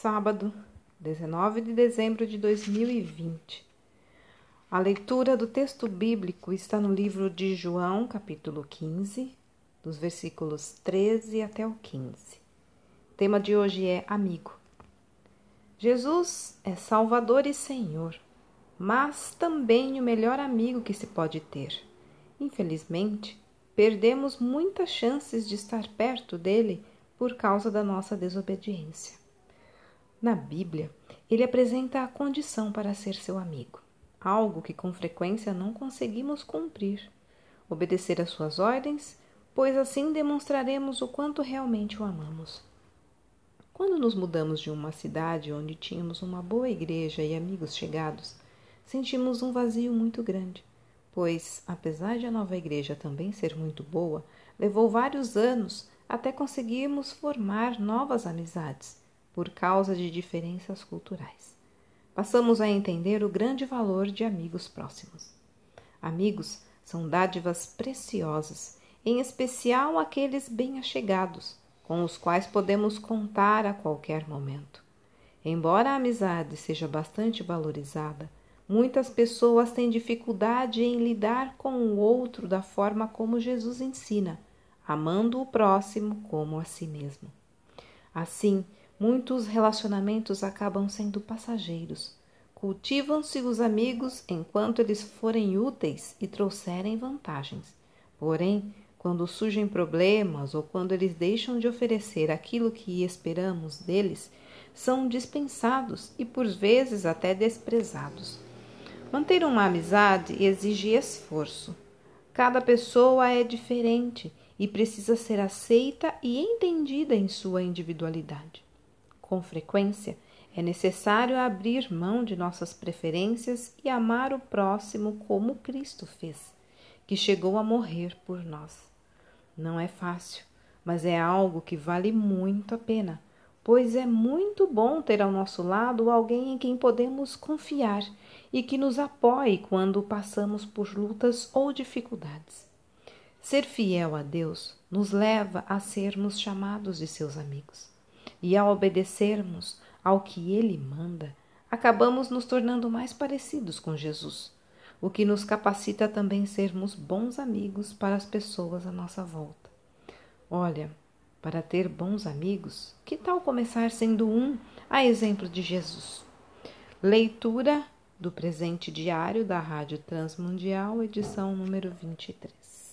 sábado, 19 de dezembro de 2020. A leitura do texto bíblico está no livro de João, capítulo 15, dos versículos 13 até o 15. O tema de hoje é amigo. Jesus é Salvador e Senhor, mas também o melhor amigo que se pode ter. Infelizmente, perdemos muitas chances de estar perto dele por causa da nossa desobediência. Na Bíblia, ele apresenta a condição para ser seu amigo, algo que com frequência não conseguimos cumprir. Obedecer às suas ordens, pois assim demonstraremos o quanto realmente o amamos. Quando nos mudamos de uma cidade onde tínhamos uma boa igreja e amigos chegados, sentimos um vazio muito grande, pois, apesar de a nova igreja também ser muito boa, levou vários anos até conseguirmos formar novas amizades por causa de diferenças culturais. Passamos a entender o grande valor de amigos próximos. Amigos são dádivas preciosas, em especial aqueles bem-achegados, com os quais podemos contar a qualquer momento. Embora a amizade seja bastante valorizada, muitas pessoas têm dificuldade em lidar com o outro da forma como Jesus ensina amando o próximo como a si mesmo. Assim, muitos relacionamentos acabam sendo passageiros. Cultivam-se os amigos enquanto eles forem úteis e trouxerem vantagens. Porém, quando surgem problemas ou quando eles deixam de oferecer aquilo que esperamos deles, são dispensados e por vezes até desprezados. Manter uma amizade exige esforço. Cada pessoa é diferente e precisa ser aceita e entendida em sua individualidade. Com frequência, é necessário abrir mão de nossas preferências e amar o próximo como Cristo fez, que chegou a morrer por nós. Não é fácil, mas é algo que vale muito a pena, pois é muito bom ter ao nosso lado alguém em quem podemos confiar e que nos apoie quando passamos por lutas ou dificuldades. Ser fiel a Deus nos leva a sermos chamados de seus amigos. E ao obedecermos ao que Ele manda, acabamos nos tornando mais parecidos com Jesus, o que nos capacita também sermos bons amigos para as pessoas à nossa volta. Olha, para ter bons amigos, que tal começar sendo um, a exemplo de Jesus? Leitura do presente diário da Rádio Transmundial, edição número 23.